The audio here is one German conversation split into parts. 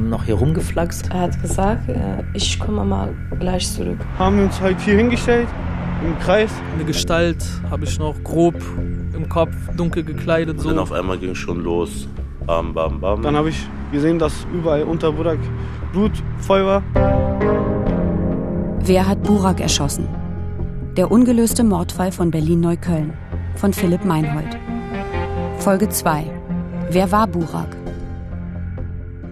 haben noch hier rumgeflaxt. Er hat gesagt, äh, ich komme mal gleich zurück. Haben wir uns halt hier hingestellt, im Kreis. Eine Gestalt habe ich noch grob im Kopf, dunkel gekleidet. So. Und dann auf einmal ging es schon los. Bam, bam, bam. Dann habe ich gesehen, dass überall unter Burak Blut voll war. Wer hat Burak erschossen? Der ungelöste Mordfall von Berlin-Neukölln von Philipp Meinhold. Folge 2. Wer war Burak?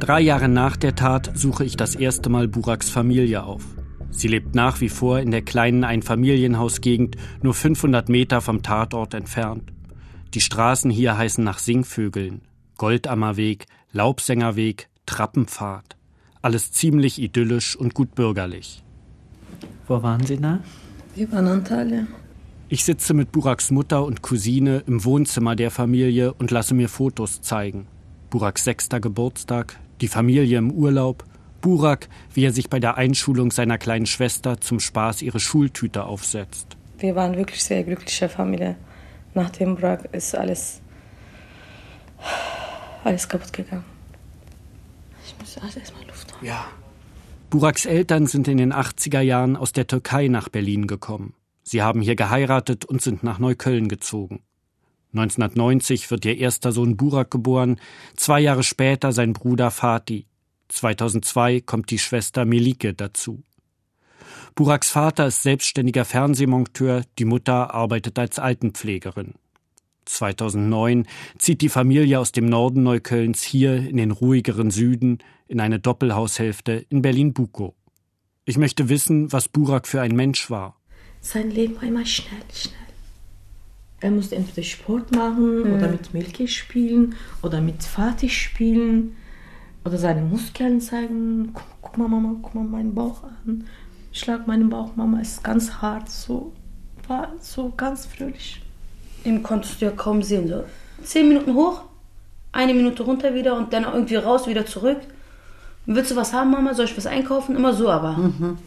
Drei Jahre nach der Tat suche ich das erste Mal Buraks Familie auf. Sie lebt nach wie vor in der kleinen Einfamilienhausgegend, nur 500 Meter vom Tatort entfernt. Die Straßen hier heißen nach Singvögeln. Goldammerweg, Laubsängerweg, Trappenpfad. Alles ziemlich idyllisch und gut bürgerlich. Wo waren Sie da? Wir waren Antalya. Ich sitze mit Buraks Mutter und Cousine im Wohnzimmer der Familie und lasse mir Fotos zeigen. Buraks sechster Geburtstag, die Familie im Urlaub, Burak, wie er sich bei der Einschulung seiner kleinen Schwester zum Spaß ihre Schultüte aufsetzt. Wir waren wirklich sehr glückliche Familie. Nach dem Burak ist alles, alles kaputt gegangen. Ich muss erstmal Luft holen. Ja. Buraks Eltern sind in den 80er Jahren aus der Türkei nach Berlin gekommen. Sie haben hier geheiratet und sind nach Neukölln gezogen. 1990 wird ihr erster Sohn Burak geboren, zwei Jahre später sein Bruder Fatih. 2002 kommt die Schwester Melike dazu. Buraks Vater ist selbstständiger Fernsehmonteur, die Mutter arbeitet als Altenpflegerin. 2009 zieht die Familie aus dem Norden Neuköllns hier in den ruhigeren Süden in eine Doppelhaushälfte in Berlin-Bukow. Ich möchte wissen, was Burak für ein Mensch war. Sein Leben war immer schnell, schnell. Er musste entweder Sport machen mhm. oder mit Milke spielen oder mit Fatih spielen oder seine Muskeln zeigen. Guck, guck, mal, Mama, guck mal meinen Bauch an. Schlag meinen Bauch, Mama, ist ganz hart. So war so ganz fröhlich. Ihm konntest du ja kaum sehen. So. Zehn Minuten hoch, eine Minute runter wieder und dann irgendwie raus, wieder zurück. Willst du was haben, Mama? Soll ich was einkaufen? Immer so, aber. Mhm.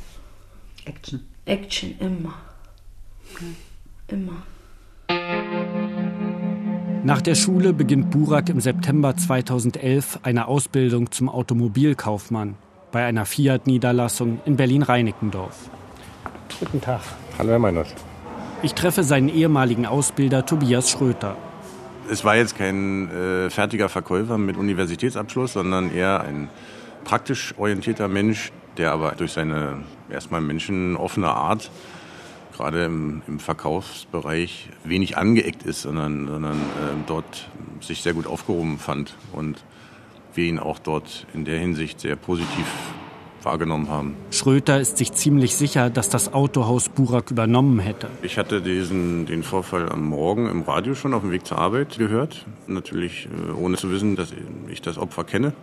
Action. Action, immer. Okay. Immer. Nach der Schule beginnt Burak im September 2011 eine Ausbildung zum Automobilkaufmann bei einer Fiat-Niederlassung in Berlin-Reinickendorf. Guten Tag. Hallo, Herr Meinert. Ich treffe seinen ehemaligen Ausbilder Tobias Schröter. Es war jetzt kein äh, fertiger Verkäufer mit Universitätsabschluss, sondern eher ein praktisch orientierter Mensch, der aber durch seine erstmal menschenoffene Art gerade im, im, Verkaufsbereich wenig angeeckt ist, sondern, sondern äh, dort sich sehr gut aufgehoben fand und wir ihn auch dort in der Hinsicht sehr positiv wahrgenommen haben. Schröter ist sich ziemlich sicher, dass das Autohaus Burak übernommen hätte. Ich hatte diesen, den Vorfall am Morgen im Radio schon auf dem Weg zur Arbeit gehört. Natürlich äh, ohne zu wissen, dass ich das Opfer kenne.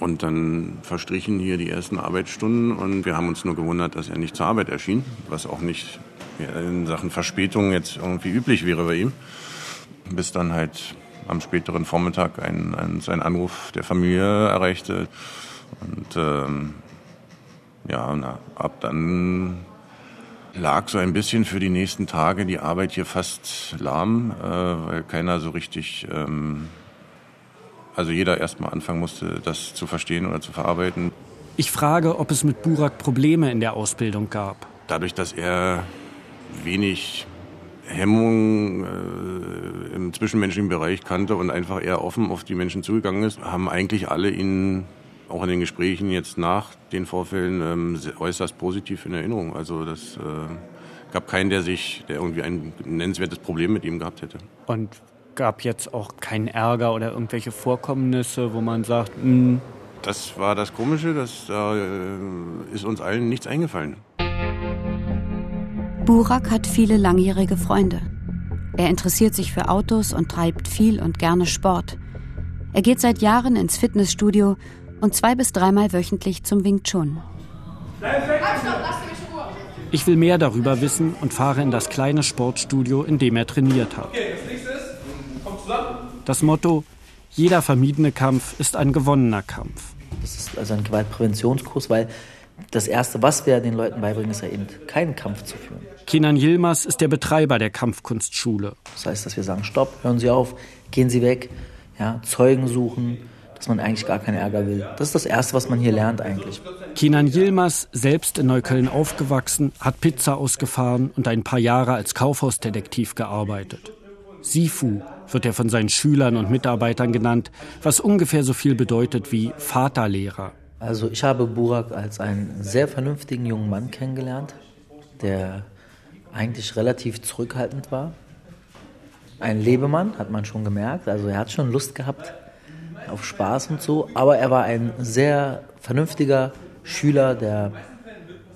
Und dann verstrichen hier die ersten Arbeitsstunden und wir haben uns nur gewundert, dass er nicht zur Arbeit erschien, was auch nicht in Sachen Verspätung jetzt irgendwie üblich wäre bei ihm. Bis dann halt am späteren Vormittag ein, ein, sein Anruf der Familie erreichte. Und ähm, ja, na, ab dann lag so ein bisschen für die nächsten Tage die Arbeit hier fast lahm, äh, weil keiner so richtig, ähm, also jeder erstmal anfangen musste, das zu verstehen oder zu verarbeiten. Ich frage, ob es mit Burak Probleme in der Ausbildung gab. Dadurch, dass er wenig Hemmung äh, im zwischenmenschlichen Bereich kannte und einfach eher offen auf die Menschen zugegangen ist, haben eigentlich alle ihn auch in den Gesprächen jetzt nach den Vorfällen ähm, äußerst positiv in Erinnerung. Also das äh, gab keinen, der sich, der irgendwie ein nennenswertes Problem mit ihm gehabt hätte. Und gab jetzt auch keinen Ärger oder irgendwelche Vorkommnisse, wo man sagt, mh. Hm. das war das Komische, das äh, ist uns allen nichts eingefallen. Burak hat viele langjährige Freunde. Er interessiert sich für Autos und treibt viel und gerne Sport. Er geht seit Jahren ins Fitnessstudio und zwei bis dreimal wöchentlich zum Wing Chun. Ich will mehr darüber wissen und fahre in das kleine Sportstudio, in dem er trainiert hat. Das Motto, jeder vermiedene Kampf ist ein gewonnener Kampf. Das ist also ein Gewaltpräventionskurs, weil das Erste, was wir den Leuten beibringen, ist ja eben keinen Kampf zu führen. Kenan Yilmaz ist der Betreiber der Kampfkunstschule. Das heißt, dass wir sagen, stopp, hören Sie auf, gehen Sie weg, ja, Zeugen suchen, dass man eigentlich gar keinen Ärger will. Das ist das Erste, was man hier lernt eigentlich. Kenan Yilmaz, selbst in Neukölln aufgewachsen, hat Pizza ausgefahren und ein paar Jahre als Kaufhausdetektiv gearbeitet. Sifu wird er von seinen Schülern und Mitarbeitern genannt, was ungefähr so viel bedeutet wie Vaterlehrer. Also ich habe Burak als einen sehr vernünftigen jungen Mann kennengelernt, der eigentlich relativ zurückhaltend war. Ein Lebemann, hat man schon gemerkt. Also er hat schon Lust gehabt auf Spaß und so, aber er war ein sehr vernünftiger Schüler, der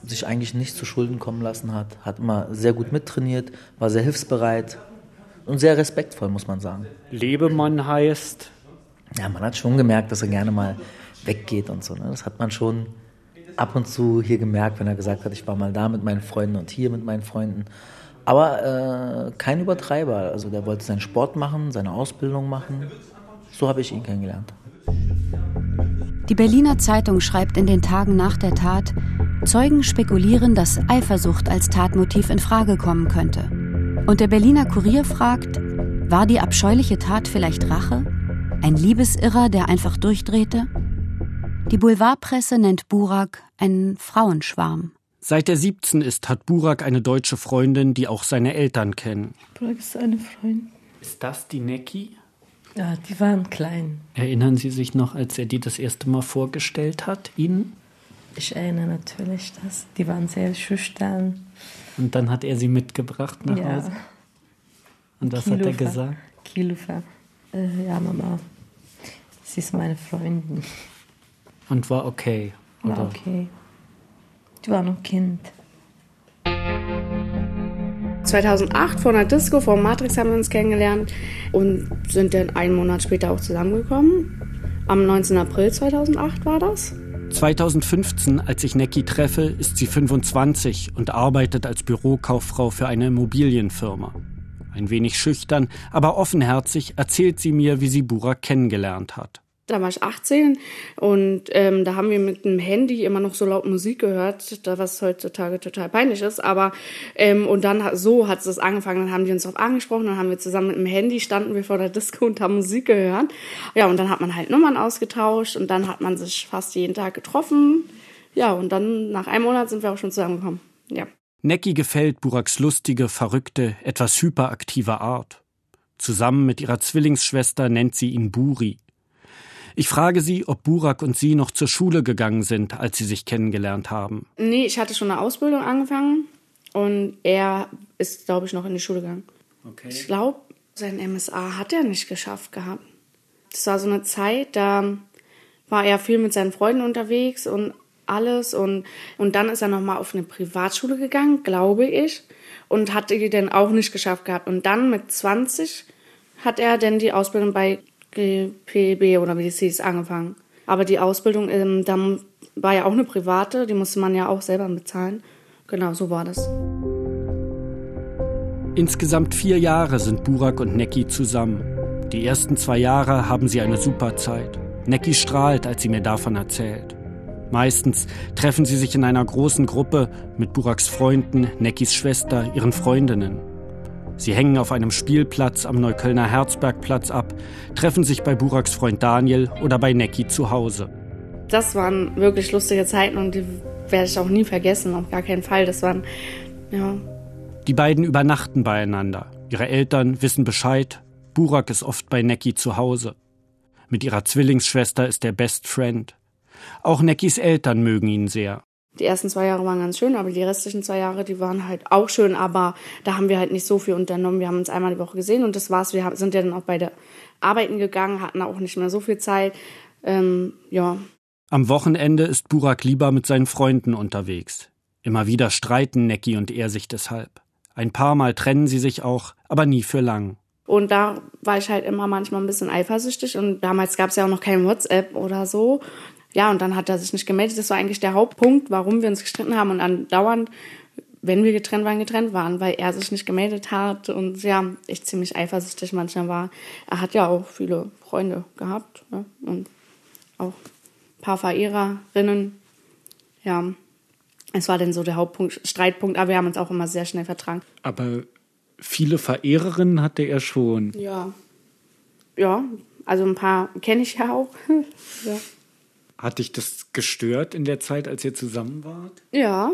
sich eigentlich nicht zu Schulden kommen lassen hat, hat immer sehr gut mittrainiert, war sehr hilfsbereit und sehr respektvoll, muss man sagen. Lebemann heißt? Ja, man hat schon gemerkt, dass er gerne mal weggeht und so. Ne? Das hat man schon ab und zu hier gemerkt, wenn er gesagt hat, ich war mal da mit meinen Freunden und hier mit meinen Freunden. Aber äh, kein Übertreiber. Also der wollte seinen Sport machen, seine Ausbildung machen. So habe ich ihn kennengelernt. Die Berliner Zeitung schreibt in den Tagen nach der Tat, Zeugen spekulieren, dass Eifersucht als Tatmotiv in Frage kommen könnte. Und der Berliner Kurier fragt, war die abscheuliche Tat vielleicht Rache? Ein Liebesirrer, der einfach durchdrehte? Die Boulevardpresse nennt Burak einen Frauenschwarm. Seit er 17 ist, hat Burak eine deutsche Freundin, die auch seine Eltern kennen. Burak ist eine Freundin. Ist das die Necki? Ja, die waren klein. Erinnern Sie sich noch, als er die das erste Mal vorgestellt hat, Ihnen? Ich erinnere natürlich das. Die waren sehr schüchtern. Und dann hat er sie mitgebracht nach ja. Hause? Und was hat er gesagt? Kilofer. Äh, ja, Mama, sie ist meine Freundin. Und war okay? Oder? War okay. Die war noch Kind. 2008 vor einer Disco, vor Matrix haben wir uns kennengelernt und sind dann einen Monat später auch zusammengekommen. Am 19. April 2008 war das. 2015, als ich Necki treffe, ist sie 25 und arbeitet als Bürokauffrau für eine Immobilienfirma. Ein wenig schüchtern, aber offenherzig erzählt sie mir, wie sie Burak kennengelernt hat. Da war ich 18 und ähm, da haben wir mit dem Handy immer noch so laut Musik gehört, was heutzutage total peinlich ist. Aber ähm, und dann so hat es angefangen, dann haben die uns darauf angesprochen, dann haben wir zusammen mit dem Handy standen wir vor der Disco und haben Musik gehört. Ja, und dann hat man halt Nummern ausgetauscht und dann hat man sich fast jeden Tag getroffen. Ja, und dann nach einem Monat sind wir auch schon zusammengekommen. Ja. Necki gefällt Buraks lustige, verrückte, etwas hyperaktive Art. Zusammen mit ihrer Zwillingsschwester nennt sie ihn Buri. Ich frage sie, ob Burak und sie noch zur Schule gegangen sind, als sie sich kennengelernt haben. Nee, ich hatte schon eine Ausbildung angefangen und er ist, glaube ich, noch in die Schule gegangen. Okay. Ich glaube, sein MSA hat er nicht geschafft gehabt. Das war so eine Zeit, da war er viel mit seinen Freunden unterwegs und alles und, und dann ist er nochmal auf eine Privatschule gegangen, glaube ich, und hat die dann auch nicht geschafft gehabt. Und dann mit 20 hat er dann die Ausbildung bei GPB oder wie es hieß, angefangen. Aber die Ausbildung, ähm, dann war ja auch eine private, die musste man ja auch selber bezahlen. Genau, so war das. Insgesamt vier Jahre sind Burak und Necki zusammen. Die ersten zwei Jahre haben sie eine super Zeit. Necki strahlt, als sie mir davon erzählt. Meistens treffen sie sich in einer großen Gruppe mit Buraks Freunden, Neckis Schwester, ihren Freundinnen. Sie hängen auf einem Spielplatz am Neuköllner Herzbergplatz ab, treffen sich bei Buraks Freund Daniel oder bei Necki zu Hause. Das waren wirklich lustige Zeiten und die werde ich auch nie vergessen, auf gar keinen Fall. Das waren, ja. Die beiden übernachten beieinander. Ihre Eltern wissen Bescheid. Burak ist oft bei Necki zu Hause. Mit ihrer Zwillingsschwester ist er Best Friend. Auch Neckis Eltern mögen ihn sehr. Die ersten zwei Jahre waren ganz schön, aber die restlichen zwei Jahre, die waren halt auch schön, aber da haben wir halt nicht so viel unternommen. Wir haben uns einmal die Woche gesehen und das war's. Wir sind ja dann auch beide arbeiten gegangen, hatten auch nicht mehr so viel Zeit. Ähm, ja. Am Wochenende ist Burak lieber mit seinen Freunden unterwegs. Immer wieder streiten Necki und er sich deshalb. Ein paar Mal trennen sie sich auch, aber nie für lang. Und da war ich halt immer manchmal ein bisschen eifersüchtig und damals gab es ja auch noch kein WhatsApp oder so. Ja, und dann hat er sich nicht gemeldet. Das war eigentlich der Hauptpunkt, warum wir uns gestritten haben und andauernd, wenn wir getrennt waren, getrennt waren, weil er sich nicht gemeldet hat und ja, ich ziemlich eifersüchtig manchmal war. Er hat ja auch viele Freunde gehabt ne? und auch ein paar Verehrerinnen. Ja, es war dann so der Hauptpunkt, Streitpunkt, aber wir haben uns auch immer sehr schnell vertragen. Aber viele Verehrerinnen hatte er schon. Ja. Ja, Also ein paar kenne ich ja auch. ja. Hat dich das gestört in der Zeit, als ihr zusammen wart? Ja.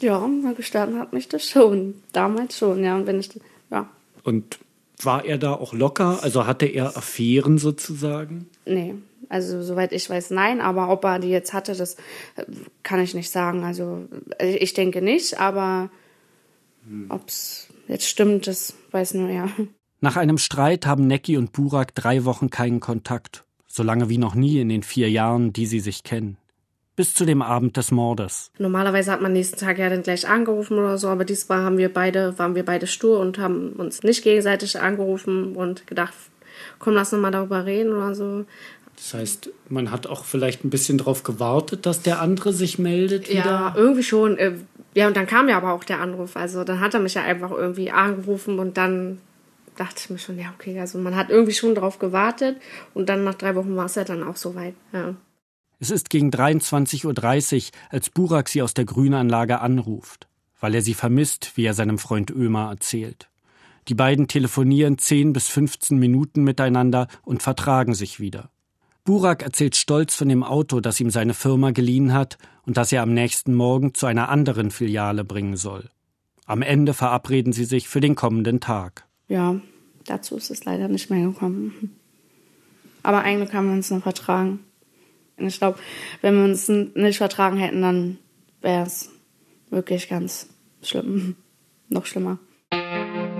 Ja, gestört hat mich das schon. Damals schon, ja. Und wenn ich, ja. Und war er da auch locker? Also hatte er Affären sozusagen? Nee, also soweit ich weiß, nein. Aber ob er die jetzt hatte, das äh, kann ich nicht sagen. Also äh, ich denke nicht, aber hm. ob es jetzt stimmt, das weiß nur er. Nach einem Streit haben Necki und Burak drei Wochen keinen Kontakt so lange wie noch nie in den vier Jahren, die sie sich kennen. Bis zu dem Abend des Mordes. Normalerweise hat man nächsten Tag ja dann gleich angerufen oder so, aber diesmal haben wir beide, waren wir beide stur und haben uns nicht gegenseitig angerufen und gedacht, komm, lass uns mal darüber reden oder so. Das heißt, man hat auch vielleicht ein bisschen darauf gewartet, dass der andere sich meldet wieder? Ja, irgendwie schon. Äh, ja, und dann kam ja aber auch der Anruf. Also dann hat er mich ja einfach irgendwie angerufen und dann dachte ich mir schon, ja, okay, also man hat irgendwie schon darauf gewartet und dann nach drei Wochen war es ja dann auch soweit. Ja. Es ist gegen 23.30 Uhr, als Burak sie aus der Grünanlage anruft, weil er sie vermisst, wie er seinem Freund Ömer erzählt. Die beiden telefonieren 10 bis 15 Minuten miteinander und vertragen sich wieder. Burak erzählt stolz von dem Auto, das ihm seine Firma geliehen hat und das er am nächsten Morgen zu einer anderen Filiale bringen soll. Am Ende verabreden sie sich für den kommenden Tag ja, dazu ist es leider nicht mehr gekommen. Aber eigentlich haben wir uns noch vertragen. Und ich glaube, wenn wir uns nicht vertragen hätten, dann wäre es wirklich ganz schlimm. noch schlimmer.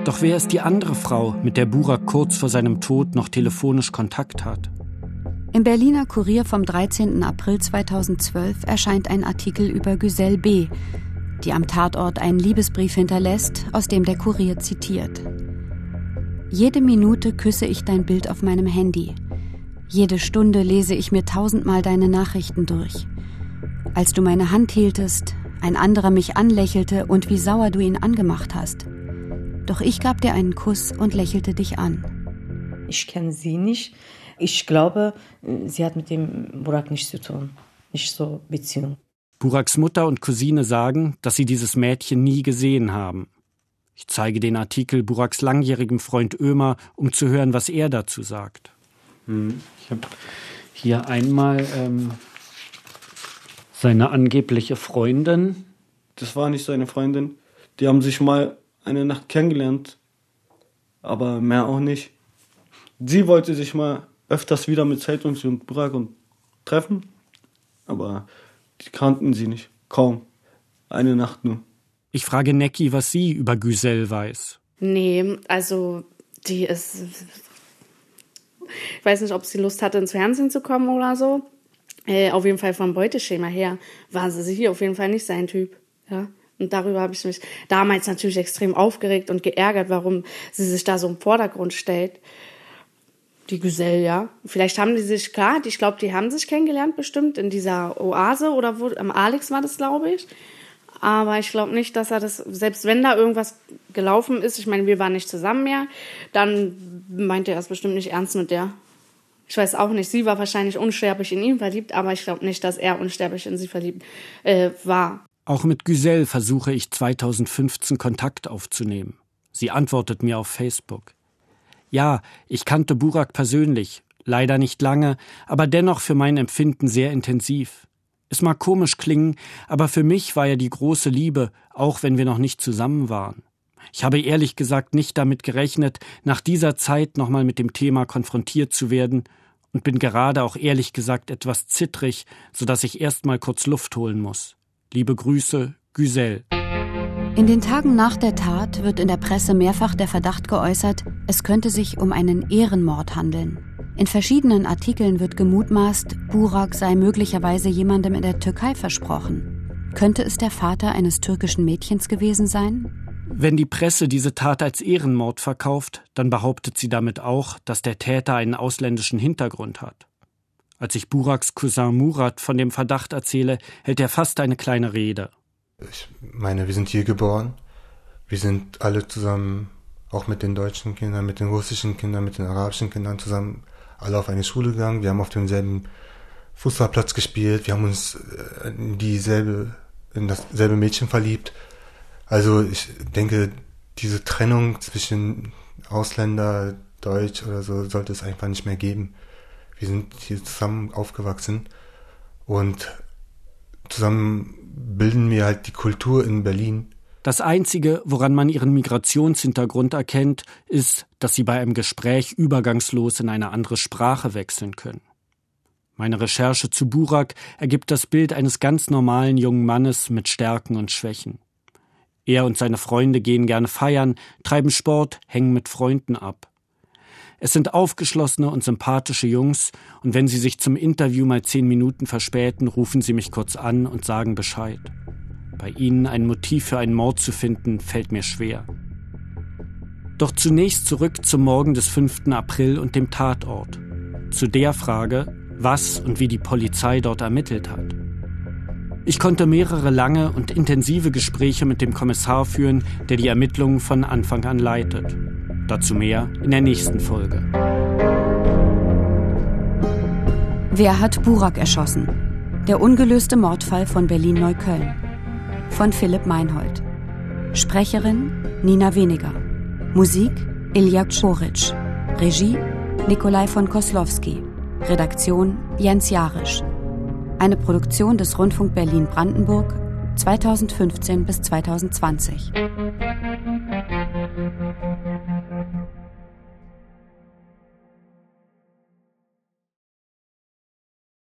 Doch wer ist die andere Frau, mit der Burak kurz vor seinem Tod noch telefonisch Kontakt hat? Im Berliner Kurier vom 13. April 2012 erscheint ein Artikel über Güsel B., die am Tatort einen Liebesbrief hinterlässt, aus dem der Kurier zitiert. Jede Minute küsse ich dein Bild auf meinem Handy. Jede Stunde lese ich mir tausendmal deine Nachrichten durch. Als du meine Hand hieltest, ein anderer mich anlächelte und wie sauer du ihn angemacht hast. Doch ich gab dir einen Kuss und lächelte dich an. Ich kenne sie nicht. Ich glaube, sie hat mit dem Burak nichts zu tun. Nicht so Beziehung. Buraks Mutter und Cousine sagen, dass sie dieses Mädchen nie gesehen haben. Ich zeige den Artikel Buraks langjährigem Freund Ömer, um zu hören, was er dazu sagt. Hm, ich habe hier einmal ähm, seine angebliche Freundin. Das war nicht seine Freundin. Die haben sich mal eine Nacht kennengelernt, aber mehr auch nicht. Sie wollte sich mal öfters wieder mit Zeitungs und Burak und treffen, aber die kannten sie nicht. Kaum. Eine Nacht nur. Ich frage Necki, was sie über Güsel weiß. Nee, also die ist. Ich weiß nicht, ob sie Lust hatte, ins Fernsehen zu kommen oder so. Äh, auf jeden Fall vom Beuteschema her war sie hier auf jeden Fall nicht sein Typ. Ja. Und darüber habe ich mich damals natürlich extrem aufgeregt und geärgert, warum sie sich da so im Vordergrund stellt. Die Güsel, ja. Vielleicht haben die sich, klar, ich glaube, die haben sich kennengelernt bestimmt in dieser Oase oder wo, am Alex war das, glaube ich. Aber ich glaube nicht, dass er das, selbst wenn da irgendwas gelaufen ist, ich meine, wir waren nicht zusammen mehr, dann meinte er es bestimmt nicht ernst mit der. Ich weiß auch nicht, sie war wahrscheinlich unsterblich in ihn verliebt, aber ich glaube nicht, dass er unsterblich in sie verliebt äh, war. Auch mit Güsel versuche ich 2015 Kontakt aufzunehmen. Sie antwortet mir auf Facebook. Ja, ich kannte Burak persönlich, leider nicht lange, aber dennoch für mein Empfinden sehr intensiv. Es mag komisch klingen, aber für mich war er die große Liebe, auch wenn wir noch nicht zusammen waren. Ich habe ehrlich gesagt nicht damit gerechnet, nach dieser Zeit nochmal mit dem Thema konfrontiert zu werden und bin gerade auch ehrlich gesagt etwas zittrig, so dass ich erst mal kurz Luft holen muss. Liebe Grüße, Güsel. In den Tagen nach der Tat wird in der Presse mehrfach der Verdacht geäußert, es könnte sich um einen Ehrenmord handeln. In verschiedenen Artikeln wird gemutmaßt, Burak sei möglicherweise jemandem in der Türkei versprochen. Könnte es der Vater eines türkischen Mädchens gewesen sein? Wenn die Presse diese Tat als Ehrenmord verkauft, dann behauptet sie damit auch, dass der Täter einen ausländischen Hintergrund hat. Als ich Buraks Cousin Murat von dem Verdacht erzähle, hält er fast eine kleine Rede. Ich meine, wir sind hier geboren. Wir sind alle zusammen, auch mit den deutschen Kindern, mit den russischen Kindern, mit den arabischen Kindern zusammen alle auf eine Schule gegangen, wir haben auf demselben Fußballplatz gespielt, wir haben uns äh, in dieselbe, in dasselbe Mädchen verliebt. Also ich denke, diese Trennung zwischen Ausländer, Deutsch oder so sollte es einfach nicht mehr geben. Wir sind hier zusammen aufgewachsen und zusammen bilden wir halt die Kultur in Berlin. Das Einzige, woran man ihren Migrationshintergrund erkennt, ist, dass sie bei einem Gespräch übergangslos in eine andere Sprache wechseln können. Meine Recherche zu Burak ergibt das Bild eines ganz normalen jungen Mannes mit Stärken und Schwächen. Er und seine Freunde gehen gerne feiern, treiben Sport, hängen mit Freunden ab. Es sind aufgeschlossene und sympathische Jungs, und wenn sie sich zum Interview mal zehn Minuten verspäten, rufen sie mich kurz an und sagen Bescheid. Bei ihnen ein Motiv für einen Mord zu finden, fällt mir schwer. Doch zunächst zurück zum Morgen des 5. April und dem Tatort. Zu der Frage, was und wie die Polizei dort ermittelt hat. Ich konnte mehrere lange und intensive Gespräche mit dem Kommissar führen, der die Ermittlungen von Anfang an leitet. Dazu mehr in der nächsten Folge. Wer hat Burak erschossen? Der ungelöste Mordfall von Berlin-Neukölln. Von Philipp Meinhold. Sprecherin Nina Weniger. Musik Ilja Czoric. Regie Nikolai von Koslowski. Redaktion Jens Jarisch. Eine Produktion des Rundfunk Berlin-Brandenburg 2015 bis 2020.